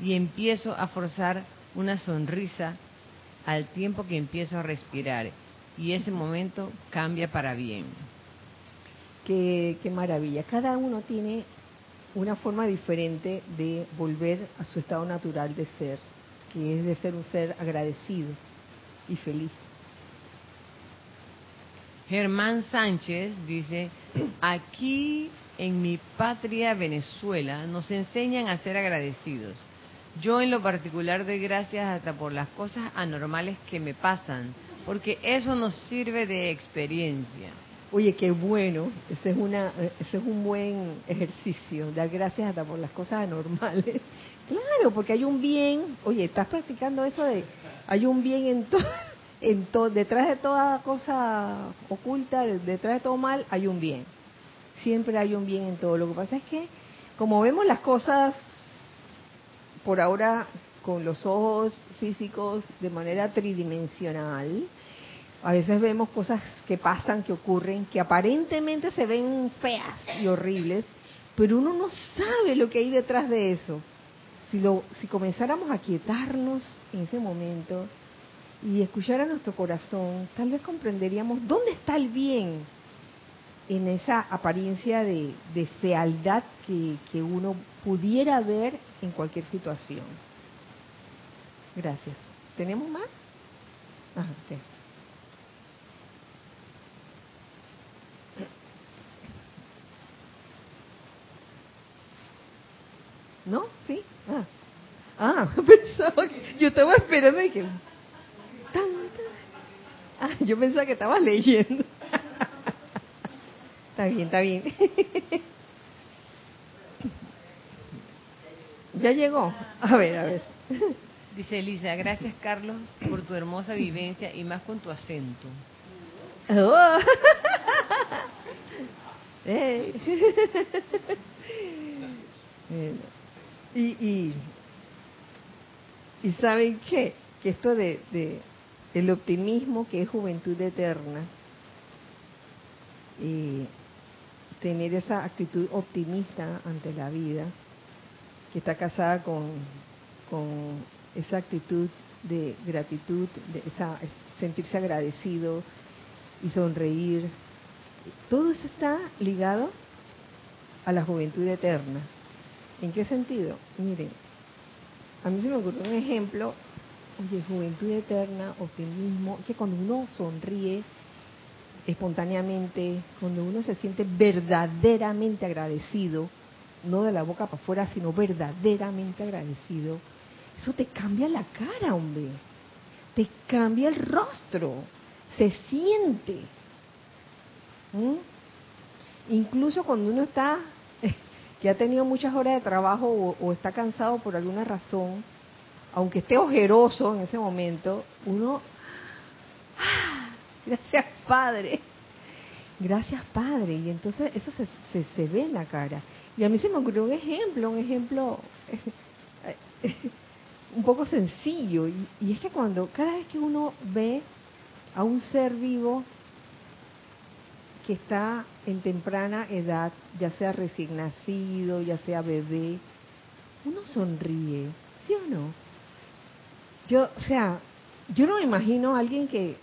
y empiezo a forzar una sonrisa al tiempo que empiezo a respirar y ese momento cambia para bien. Qué, qué maravilla. Cada uno tiene una forma diferente de volver a su estado natural de ser, que es de ser un ser agradecido y feliz. Germán Sánchez dice, aquí en mi patria Venezuela nos enseñan a ser agradecidos. Yo en lo particular doy gracias hasta por las cosas anormales que me pasan, porque eso nos sirve de experiencia. Oye, qué bueno, ese es, una, ese es un buen ejercicio, dar gracias hasta por las cosas anormales. Claro, porque hay un bien, oye, estás practicando eso de, hay un bien en todo, en todo, detrás de toda cosa oculta, detrás de todo mal, hay un bien. Siempre hay un bien en todo. Lo que pasa es que, como vemos las cosas por ahora con los ojos físicos de manera tridimensional, a veces vemos cosas que pasan, que ocurren, que aparentemente se ven feas y horribles, pero uno no sabe lo que hay detrás de eso. Si, lo, si comenzáramos a quietarnos en ese momento y escuchar a nuestro corazón, tal vez comprenderíamos dónde está el bien en esa apariencia de, de fealdad que, que uno pudiera ver en cualquier situación. Gracias. ¿Tenemos más? Ajá, okay. ¿No? ¿Sí? Ah, ah pensaba que yo estaba esperando y que... Ah, yo pensaba que estabas leyendo. está bien, está bien. ya llegó. A ver, a ver. Dice Elisa, gracias Carlos por tu hermosa vivencia y más con tu acento. Oh. hey. y, y, y saben qué, que esto de, de el optimismo que es juventud eterna y tener esa actitud optimista ante la vida que está casada con, con esa actitud de gratitud, de esa sentirse agradecido y sonreír. Todo eso está ligado a la juventud eterna. ¿En qué sentido? Miren, a mí se me ocurrió un ejemplo, oye, juventud eterna, optimismo, que cuando uno sonríe espontáneamente, cuando uno se siente verdaderamente agradecido, no de la boca para afuera, sino verdaderamente agradecido, eso te cambia la cara, hombre. Te cambia el rostro. Se siente. ¿Mm? Incluso cuando uno está, que ha tenido muchas horas de trabajo o, o, está cansado por alguna razón, aunque esté ojeroso en ese momento, uno, ¡ah! gracias Padre, gracias Padre, y entonces eso se, se, ve en la cara. Y a mí se me ocurrió un ejemplo, un ejemplo un poco sencillo y, y, es que cuando cada vez que uno ve a un ser vivo que está en temprana edad, ya sea recién nacido, ya sea bebé, uno sonríe, ¿sí o no? Yo, o sea, yo no me imagino a alguien que,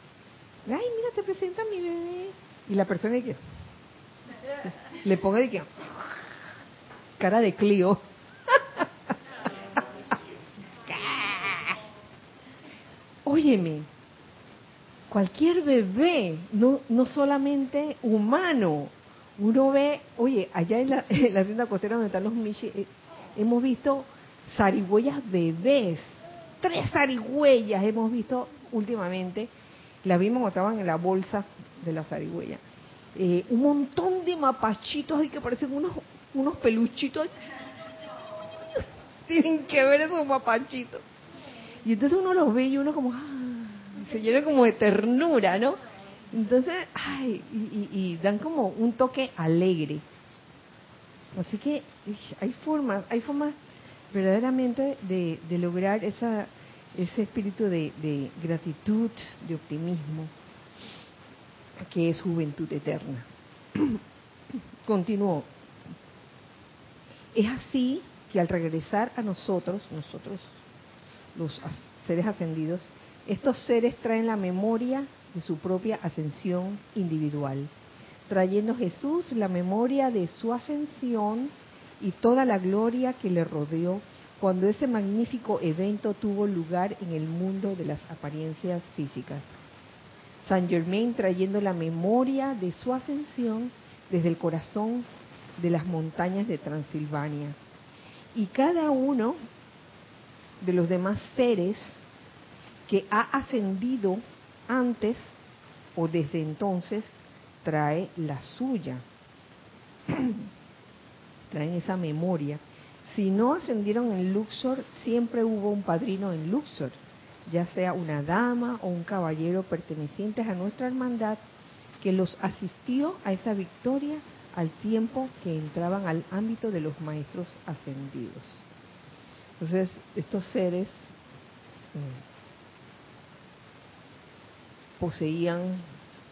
ay, mira, te presenta mi bebé, y la persona que le ponga de que cara de Clio. Óyeme, cualquier bebé, no, no solamente humano, uno ve, oye, allá en la, la hacienda costera donde están los michi, eh, hemos visto zarigüeyas bebés, tres zarigüeyas hemos visto últimamente, las vimos cuando estaban en la bolsa de la zarigüeya. Eh, un montón de mapachitos ahí que parecen unos, unos peluchitos. Tienen que ver esos mapachitos. Y entonces uno los ve y uno como, ah, se llena como de ternura, ¿no? Entonces, ay, y, dan como un toque alegre. Así que hay formas, hay formas verdaderamente de, lograr esa, ese espíritu de, de gratitud, de optimismo, que es juventud eterna. Continuó. Es así que al regresar a nosotros, nosotros, los seres ascendidos, estos seres traen la memoria de su propia ascensión individual, trayendo Jesús la memoria de su ascensión y toda la gloria que le rodeó cuando ese magnífico evento tuvo lugar en el mundo de las apariencias físicas. San Germain trayendo la memoria de su ascensión desde el corazón de las montañas de Transilvania. Y cada uno de los demás seres que ha ascendido antes o desde entonces trae la suya. Traen esa memoria. Si no ascendieron en Luxor, siempre hubo un padrino en Luxor, ya sea una dama o un caballero pertenecientes a nuestra hermandad que los asistió a esa victoria al tiempo que entraban al ámbito de los maestros ascendidos. Entonces, estos seres eh, poseían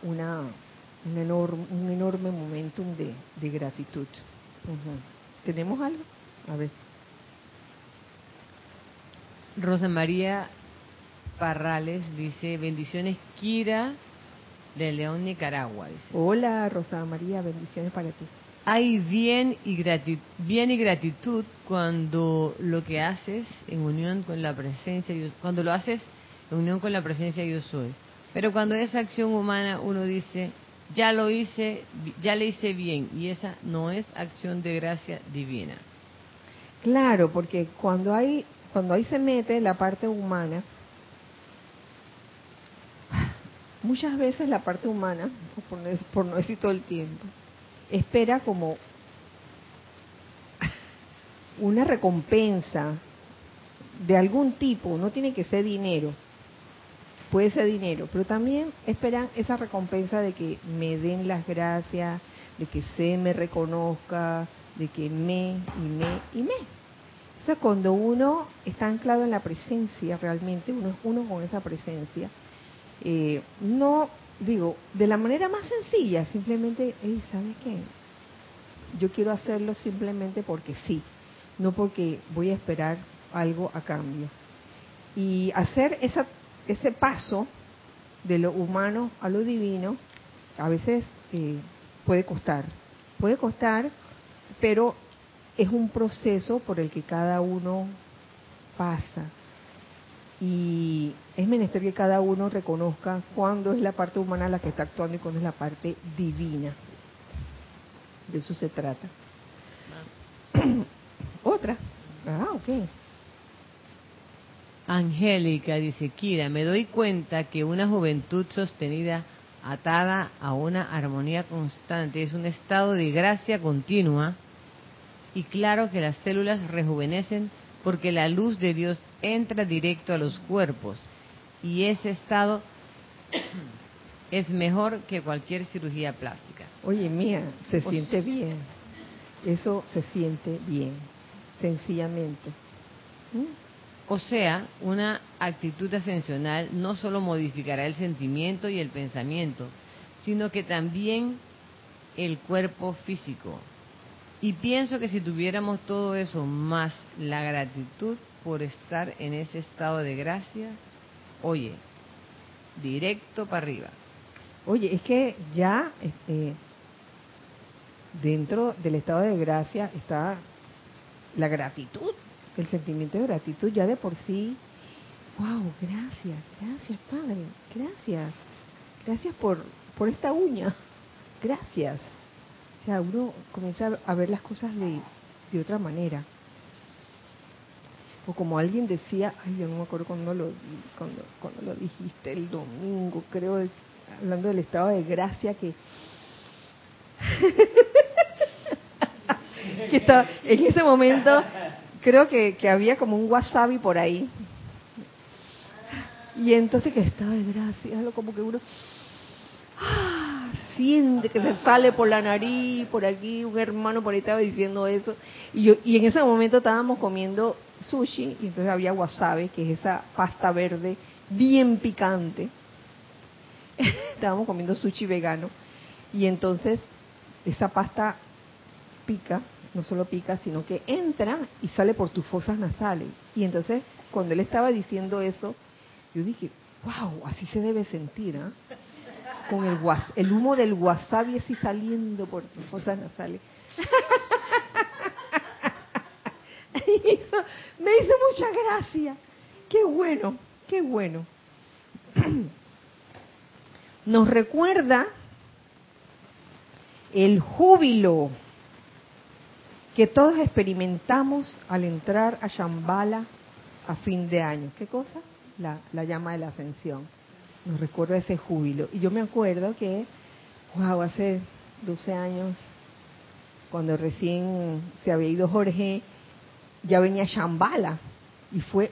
una, un, enorme, un enorme momentum de, gratitud. ¿Tenemos algo? A ver. Rosa María Parrales dice, bendiciones Kira de León, Nicaragua. Hola Rosa María, bendiciones para ti. Hay bien y, gratitud, bien y gratitud cuando lo que haces en unión con la presencia, cuando lo haces en unión con la presencia yo soy. Pero cuando es acción humana, uno dice, ya lo hice, ya le hice bien, y esa no es acción de gracia divina. Claro, porque cuando hay, cuando ahí se mete la parte humana, muchas veces la parte humana, por no, por no decir todo el tiempo, espera como una recompensa de algún tipo, no tiene que ser dinero, puede ser dinero, pero también esperan esa recompensa de que me den las gracias, de que se me reconozca, de que me y me y me. Entonces cuando uno está anclado en la presencia realmente, uno es uno con esa presencia, eh, no digo, de la manera más sencilla, simplemente, ¿sabes qué? Yo quiero hacerlo simplemente porque sí, no porque voy a esperar algo a cambio. Y hacer esa ese paso de lo humano a lo divino a veces eh, puede costar, puede costar, pero es un proceso por el que cada uno pasa. Y es menester que cada uno reconozca cuándo es la parte humana la que está actuando y cuándo es la parte divina. De eso se trata. Otra. Ah, ok. Angélica dice, Kira, me doy cuenta que una juventud sostenida, atada a una armonía constante, es un estado de gracia continua y claro que las células rejuvenecen porque la luz de Dios entra directo a los cuerpos y ese estado es mejor que cualquier cirugía plástica. Oye, mía, se siente bien. Eso se siente bien, sencillamente. ¿Mm? O sea, una actitud ascensional no solo modificará el sentimiento y el pensamiento, sino que también el cuerpo físico. Y pienso que si tuviéramos todo eso más la gratitud por estar en ese estado de gracia, oye, directo para arriba. Oye, es que ya este, dentro del estado de gracia está la gratitud el sentimiento de gratitud ya de por sí, wow, gracias, gracias Padre, gracias, gracias por, por esta uña, gracias. O sea, uno comienza a ver las cosas de, de otra manera. O como alguien decía, ay, yo no me acuerdo cuando lo, cuando, cuando lo dijiste el domingo, creo, hablando del estado de gracia que... que está, en ese momento creo que, que había como un wasabi por ahí. Y entonces que estaba de gracia, como que uno, ah, siente que se sale por la nariz, por aquí, un hermano por ahí estaba diciendo eso. Y, yo, y en ese momento estábamos comiendo sushi y entonces había wasabi, que es esa pasta verde bien picante. estábamos comiendo sushi vegano y entonces esa pasta pica, no solo pica, sino que entra y sale por tus fosas nasales. Y entonces cuando él estaba diciendo eso, yo dije, wow, así se debe sentir, ¿ah? Con el, el humo del wasabi así saliendo por tus fosas nasales. me hizo mucha gracia. Qué bueno, qué bueno. Nos recuerda el júbilo que todos experimentamos al entrar a Shambhala a fin de año. ¿Qué cosa? La, la llama de la ascensión. Nos recuerda ese júbilo. Y yo me acuerdo que, wow, hace 12 años, cuando recién se había ido Jorge, ya venía Shambhala. Y fue,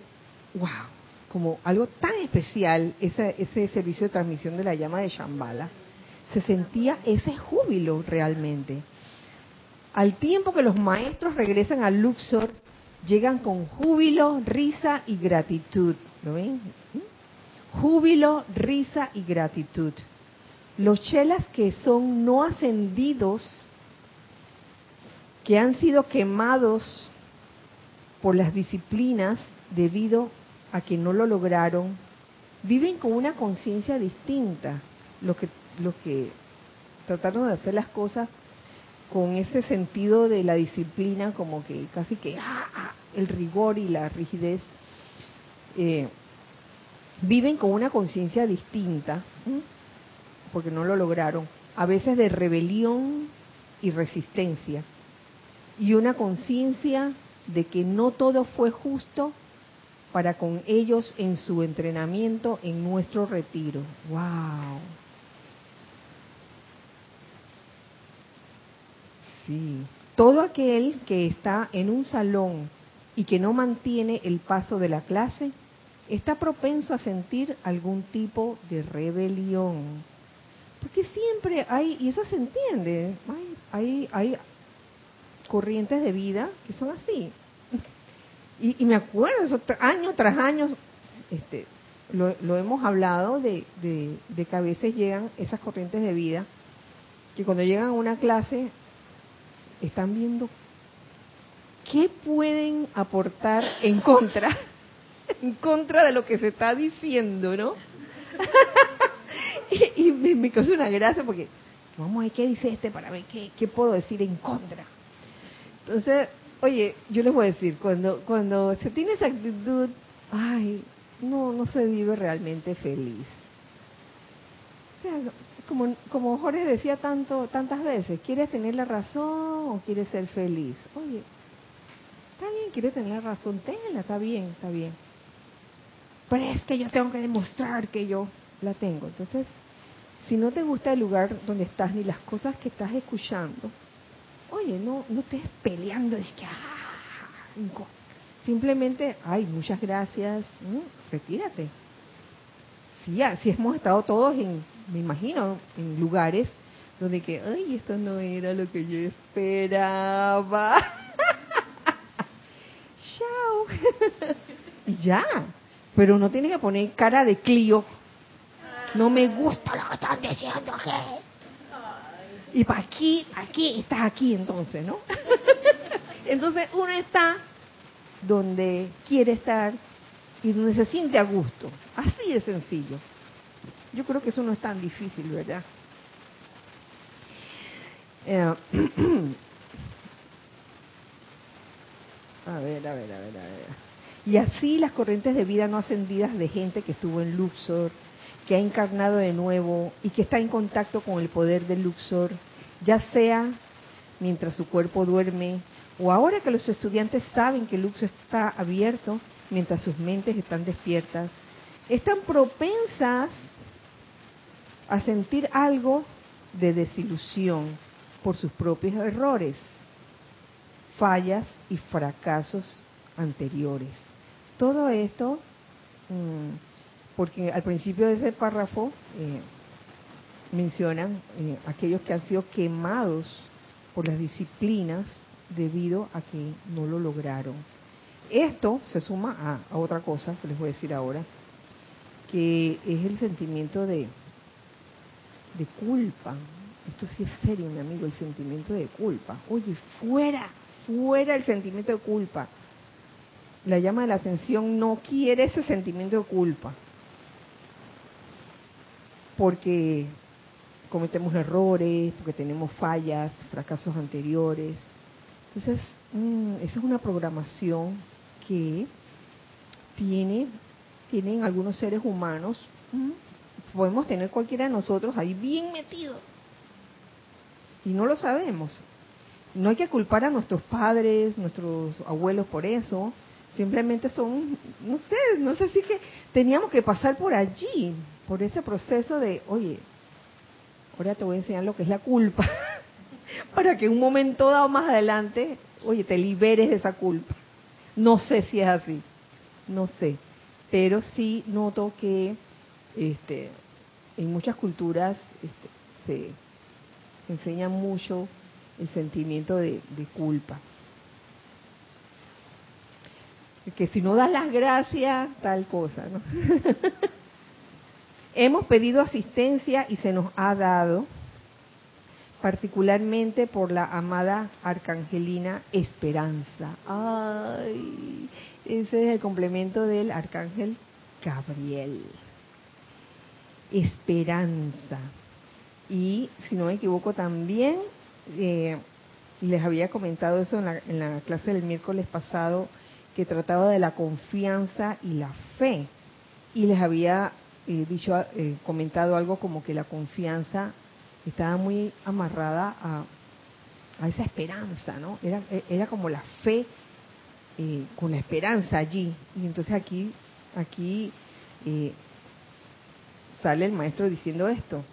wow, como algo tan especial ese, ese servicio de transmisión de la llama de Shambhala. Se sentía ese júbilo realmente. Al tiempo que los maestros regresan al Luxor, llegan con júbilo, risa y gratitud. ¿Lo ven? ¿Mm? Júbilo, risa y gratitud. Los chelas que son no ascendidos, que han sido quemados por las disciplinas debido a que no lo lograron, viven con una conciencia distinta. Los que, los que trataron de hacer las cosas con ese sentido de la disciplina, como que casi que ah, ah, el rigor y la rigidez, eh, viven con una conciencia distinta, porque no lo lograron, a veces de rebelión y resistencia, y una conciencia de que no todo fue justo para con ellos en su entrenamiento en nuestro retiro. ¡Wow! Sí. Todo aquel que está en un salón y que no mantiene el paso de la clase está propenso a sentir algún tipo de rebelión. Porque siempre hay, y eso se entiende, hay, hay, hay corrientes de vida que son así. Y, me acuerdo, eso, año tras año, este, lo, hemos hablado de, de, que a veces llegan esas corrientes de vida, que cuando llegan a una clase están viendo qué pueden aportar en contra, en contra de lo que se está diciendo, ¿no? y, me, me causó una gracia porque, vamos a ver qué dice este para ver qué, qué puedo decir en contra. Entonces, oye, yo les voy a decir, cuando, cuando se tiene esa actitud, ay, no, no se vive realmente feliz. O sea, como, como Jorge decía tanto, tantas veces, ¿quieres tener la razón o quieres ser feliz? Oye, está bien, quieres tener la razón, tenla, está bien, está bien. Pero es que yo tengo que demostrar que yo la tengo. Entonces, si no te gusta el lugar donde estás ni las cosas que estás escuchando, oye, no, no estés peleando, es que, ah, simplemente, ay, muchas gracias, retírate. Si, ya, si hemos estado todos en me imagino, en lugares donde que, ay, esto no era lo que yo esperaba. Chao. y ya. Pero uno tiene que poner cara de Clio. No me gusta lo que están diciendo Y para aquí, aquí, estás aquí entonces, ¿no? entonces uno está donde quiere estar y donde se siente a gusto. Así de sencillo. Yo creo que eso no es tan difícil, ¿verdad? Eh, a ver, a ver, a ver, a ver. Y así las corrientes de vida no ascendidas de gente que estuvo en Luxor, que ha encarnado de nuevo y que está en contacto con el poder de Luxor, ya sea mientras su cuerpo duerme o ahora que los estudiantes saben que Luxor está abierto mientras sus mentes están despiertas, están propensas a sentir algo de desilusión por sus propios errores, fallas y fracasos anteriores. Todo esto, mm, porque al principio de ese párrafo, eh, mencionan eh, aquellos que han sido quemados por las disciplinas debido a que no lo lograron. Esto se suma a, otra cosa que les voy a decir ahora, que es el sentimiento de, de culpa. Esto sí es serio, mi amigo, el sentimiento de culpa. Oye, fuera, fuera el sentimiento de culpa. La llama de la ascensión no quiere ese sentimiento de culpa. Porque cometemos errores, porque tenemos fallas, fracasos anteriores. Entonces, mm, esa es una programación que tiene, tienen algunos seres humanos, mm, podemos tener cualquiera de nosotros ahí bien metido. Y no lo sabemos. No hay que culpar a nuestros padres, nuestros abuelos por eso. Simplemente son, no sé, no sé si que teníamos que pasar por allí, por ese proceso de, oye, ahora te voy a enseñar lo que es la culpa, para que un momento dado más adelante, oye, te liberes de esa culpa. No sé si es así, no sé, pero sí noto que este, en muchas culturas este, se enseña mucho el sentimiento de, culpa. Que si no das las gracias, tal cosa, ¿no? Hemos pedido asistencia y se nos ha dado, particularmente por la amada arcangelina Esperanza. Ay, ese es el complemento del arcángel Gabriel. Esperanza. Y si no me equivoco también, eh, les había comentado eso en la, en la clase del miércoles pasado, que trataba de la confianza y la fe. Y les había eh, dicho, eh, comentado algo como que la confianza estaba muy amarrada a, a esa esperanza, ¿no? Era, era como la fe eh, con la esperanza allí. Y entonces aquí, aquí sale el maestro diciendo esto,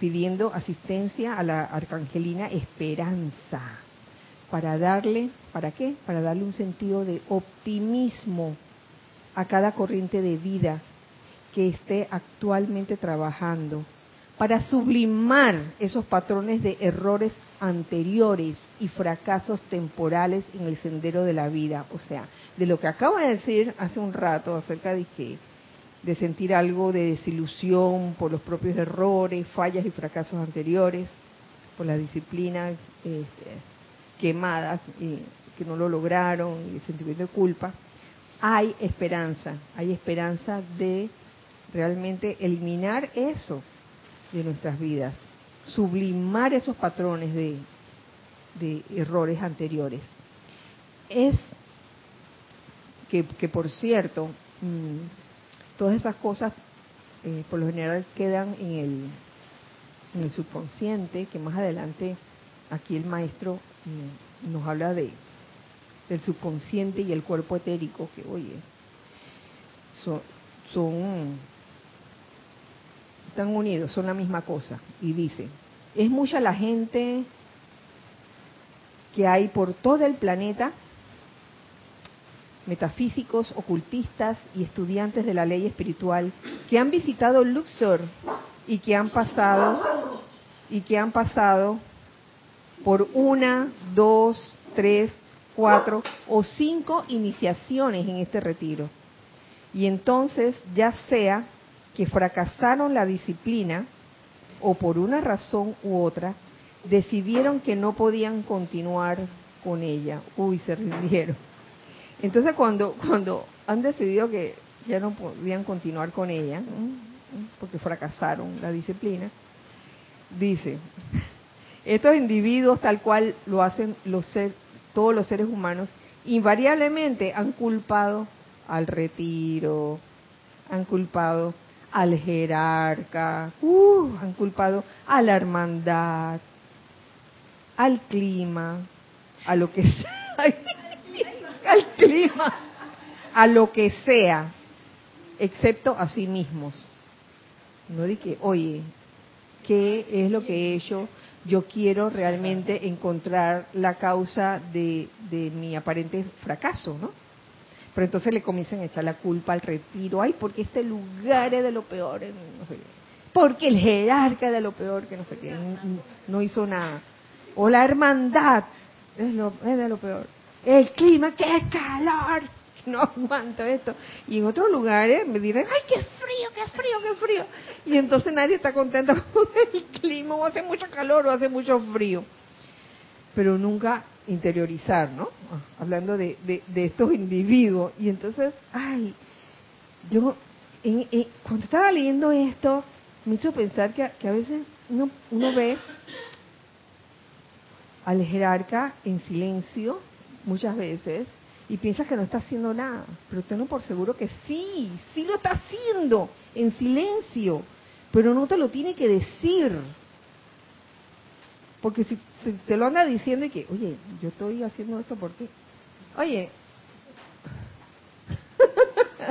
pidiendo asistencia a la arcangelina esperanza, para darle, ¿para qué? Para darle un sentido de optimismo a cada corriente de vida que esté actualmente trabajando para sublimar esos patrones de errores anteriores y fracasos temporales en el sendero de la vida. O sea, de lo que acabo de decir hace un rato acerca de que de sentir algo de desilusión por los propios errores, fallas y fracasos anteriores, por la disciplina este, quemadas y que no lo lograron y el sentimiento de culpa hay esperanza, hay esperanza de realmente eliminar eso de nuestras vidas, sublimar esos patrones de, errores anteriores. Es que, por cierto, mm, todas esas cosas eh, por lo general quedan en el, en el subconsciente, que más adelante aquí el maestro mm, nos habla de del subconsciente y el cuerpo etérico, que oye, son, son, están unidos, son la misma cosa. Y dice, es mucha la gente que hay por todo el planeta, metafísicos, ocultistas y estudiantes de la ley espiritual, que han visitado Luxor y que han pasado y que han pasado por una, dos, tres, cuatro o cinco iniciaciones en este retiro. Y entonces, ya sea que fracasaron la disciplina o por una razón u otra, decidieron que no podían continuar con ella. Uy, se rindieron. Entonces, cuando, cuando han decidido que ya no podían continuar con ella, porque fracasaron la disciplina, dice, estos individuos tal cual lo hacen los todos los seres humanos, invariablemente han culpado al retiro, han culpado al jerarca, uh, han culpado a la hermandad, al clima, a lo que sea, al clima, a lo que sea, excepto a sí mismos. No di que, oye, ¿qué es lo que he hecho? yo quiero realmente encontrar la causa de, mi aparente fracaso, ¿no? Pero entonces le comienzan a echar la culpa al retiro, ay, porque este lugar es de lo peor. porque el jerarca de lo peor, que no sé qué, no hizo nada. O la hermandad, es, es de lo peor. El clima, qué calor, no aguanto esto. Y en otros lugares me dirán, ay, qué frío, qué frío, qué frío. Y entonces nadie está contento con el clima, o hace mucho calor o hace mucho frío. Pero nunca interiorizar, ¿no? Hablando de, de, estos individuos. Y entonces, ay, yo cuando estaba leyendo esto, me hizo pensar que, que a veces uno, uno ve al jerarca en silencio, muchas veces, y piensas que no está haciendo nada, pero tengo por seguro que sí, sí lo está haciendo, en silencio, pero no te lo tiene que decir. Porque si, te lo anda diciendo y que, oye, yo estoy haciendo esto porque, oye,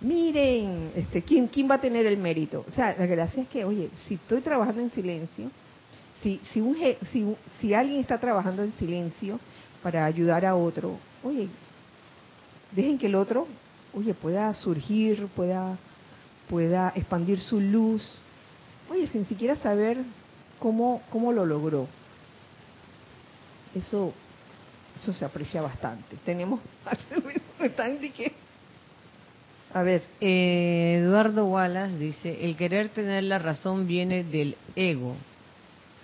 miren, este, ¿quién, ¿quién va a tener el mérito? O sea, la gracia es que, oye, si estoy trabajando en silencio, si, si, un, si, si alguien está trabajando en silencio para ayudar a otro, oye, dejen que el otro, oye, pueda surgir, pueda, pueda expandir su luz, oye, sin siquiera saber cómo, cómo lo logró. Eso, eso se aprecia bastante. Tenemos, a ver, eh, Eduardo Wallace dice, el querer tener la razón viene del ego,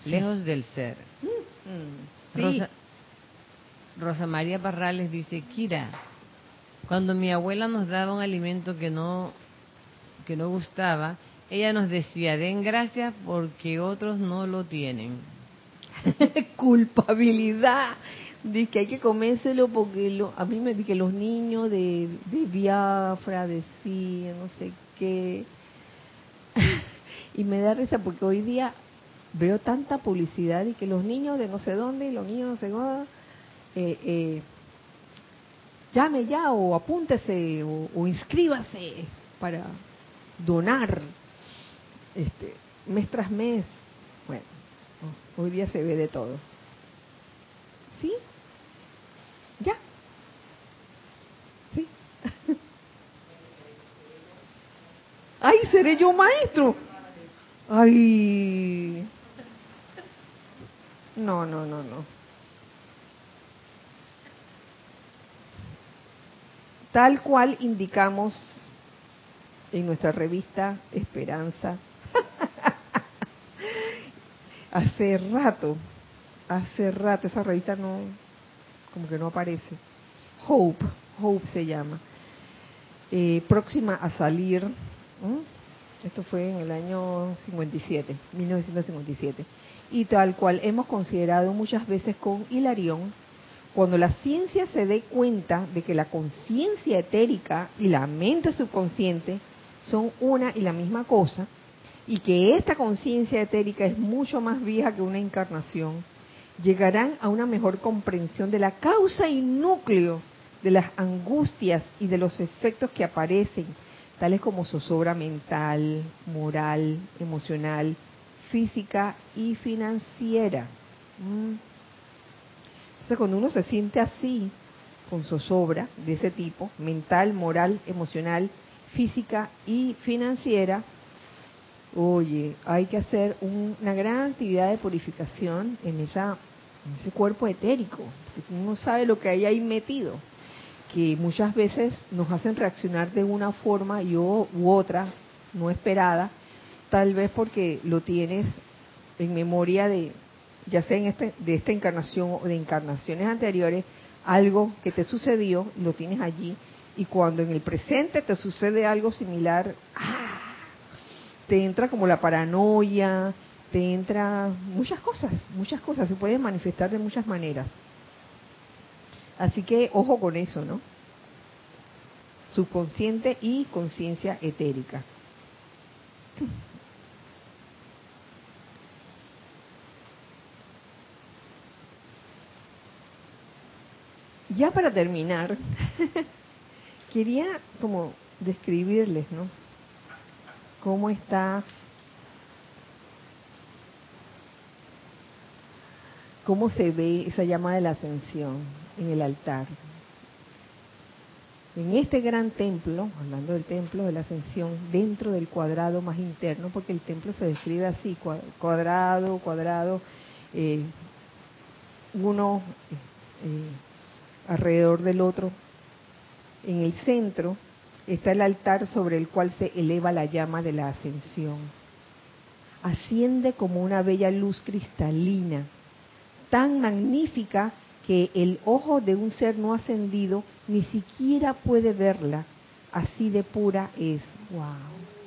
lejos del ser. Mm, mm. Rosa, María Barrales dice, Kira, cuando mi abuela nos daba un alimento que no, que no gustaba, ella nos decía, den gracias porque otros no lo tienen. Culpabilidad de que hay que comérselo porque lo, a mí me di que los niños de, de Biafra decían no sé qué y me da risa porque hoy día veo tanta publicidad y que los niños de no sé dónde y los niños no sé dónde eh, eh, llame ya o apúntese o, inscríbase para donar este mes tras mes. Bueno hoy día se ve de todo. Sí ya sí ay seré yo maestro ay no, no, no, no. Tal cual indicamos en nuestra revista Esperanza. hace rato, hace rato, esa revista no, como que no aparece. Hope, Hope se llama. Eh, próxima a salir, esto fue en el año 57, 1957 y tal cual hemos considerado muchas veces con Hilarión, cuando la ciencia se dé cuenta de que la conciencia etérica y la mente subconsciente son una y la misma cosa, y que esta conciencia etérica es mucho más vieja que una encarnación, llegarán a una mejor comprensión de la causa y núcleo de las angustias y de los efectos que aparecen, tales como zozobra mental, moral, emocional, física y financiera. Mm. Cuando uno se siente así, con zozobra de ese tipo, mental, moral, emocional, física y financiera, oye, hay que hacer una gran actividad de purificación en ese cuerpo etérico, uno sabe lo que hay ahí metido, que muchas veces nos hacen reaccionar de una forma y u otra no esperada, tal vez porque lo tienes en memoria de, ya sea en este, de esta encarnación o de encarnaciones anteriores, algo que te sucedió, lo tienes allí, y cuando en el presente te sucede algo similar, ¡ah! te entra como la paranoia, te entra muchas cosas, muchas cosas, se pueden manifestar de muchas maneras. Así que ojo con eso, ¿no? Subconsciente y conciencia etérica. Ya para terminar, quería como describirles, ¿no? Cómo está, cómo se ve esa llama de la ascensión en el altar. en este gran templo, hablando del templo de la ascensión, dentro del cuadrado más interno, porque el templo se describe así, cuadrado, cuadrado, eh, uno eh, alrededor del otro. En el centro está el altar sobre el cual se eleva la llama de la ascensión. Asciende como una bella luz cristalina, tan magnífica que el ojo de un ser no ascendido ni siquiera puede verla. Así de pura es. ¡Wow!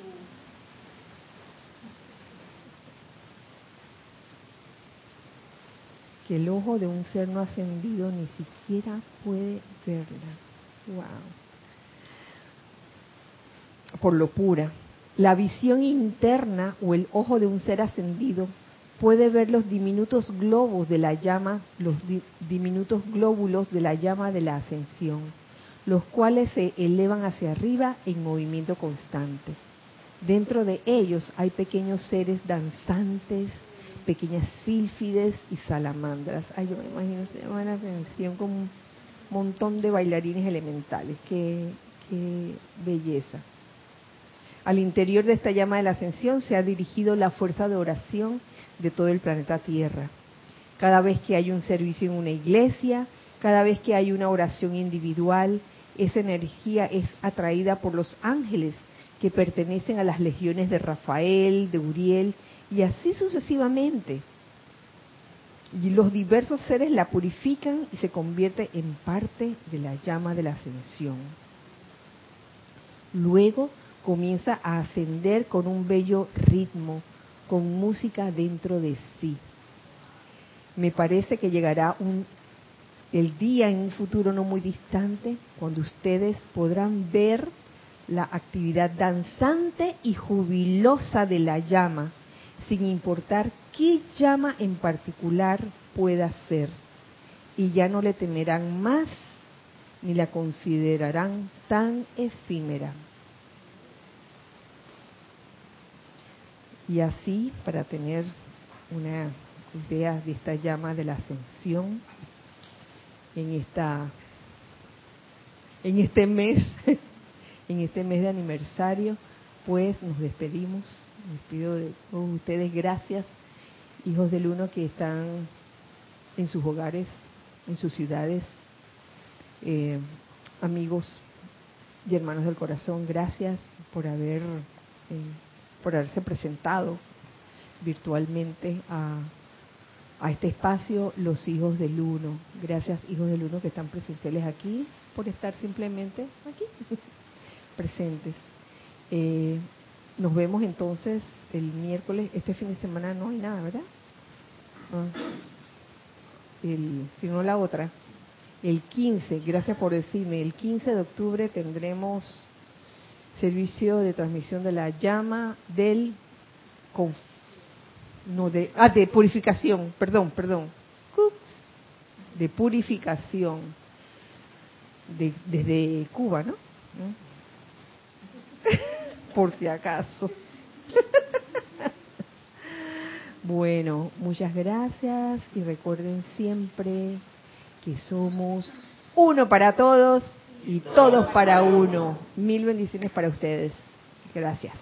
Que el ojo de un ser no ascendido ni siquiera puede verla. ¡Wow! Por lo pura. La visión interna o el ojo de un ser ascendido puede ver los diminutos globos de la llama, los diminutos glóbulos de la llama de la ascensión, los cuales se elevan hacia arriba en movimiento constante. Dentro de ellos hay pequeños seres danzantes, pequeñas sílfides y salamandras. Ay, yo me imagino, se llama la ascensión como un montón de bailarines elementales. Qué, qué belleza. Al interior de esta llama de la ascensión se ha dirigido la fuerza de oración de todo el planeta Tierra. Cada vez que hay un servicio en una iglesia, cada vez que hay una oración individual, esa energía es atraída por los ángeles que pertenecen a las legiones de Rafael, de Uriel y así sucesivamente. Y los diversos seres la purifican y se convierte en parte de la llama de la ascensión. Luego comienza a ascender con un bello ritmo, con música dentro de sí. Me parece que llegará un, el día en un futuro no muy distante cuando ustedes podrán ver la actividad danzante y jubilosa de la llama, sin importar qué llama en particular pueda ser, y ya no le temerán más ni la considerarán tan efímera. Y así, para tener una idea de esta llama de la ascensión, en esta en este mes, en este mes de aniversario, pues nos despedimos. Les pido de todos ustedes gracias, hijos del uno que están en sus hogares, en sus ciudades, eh, amigos y hermanos del corazón, gracias por haber eh, por haberse presentado virtualmente a, este espacio los hijos del uno. Gracias hijos del uno que están presenciales aquí por estar simplemente aquí presentes. Eh, nos vemos entonces el miércoles. Este fin de semana no hay nada, ¿verdad? Ah. El, sino la otra. El 15, gracias por decirme, el 15 de octubre tendremos servicio de transmisión de la llama del no de ah de purificación perdón perdón de purificación de, desde Cuba no por si acaso bueno muchas gracias y recuerden siempre que somos uno para todos y todos para uno. Mil bendiciones para ustedes. Gracias.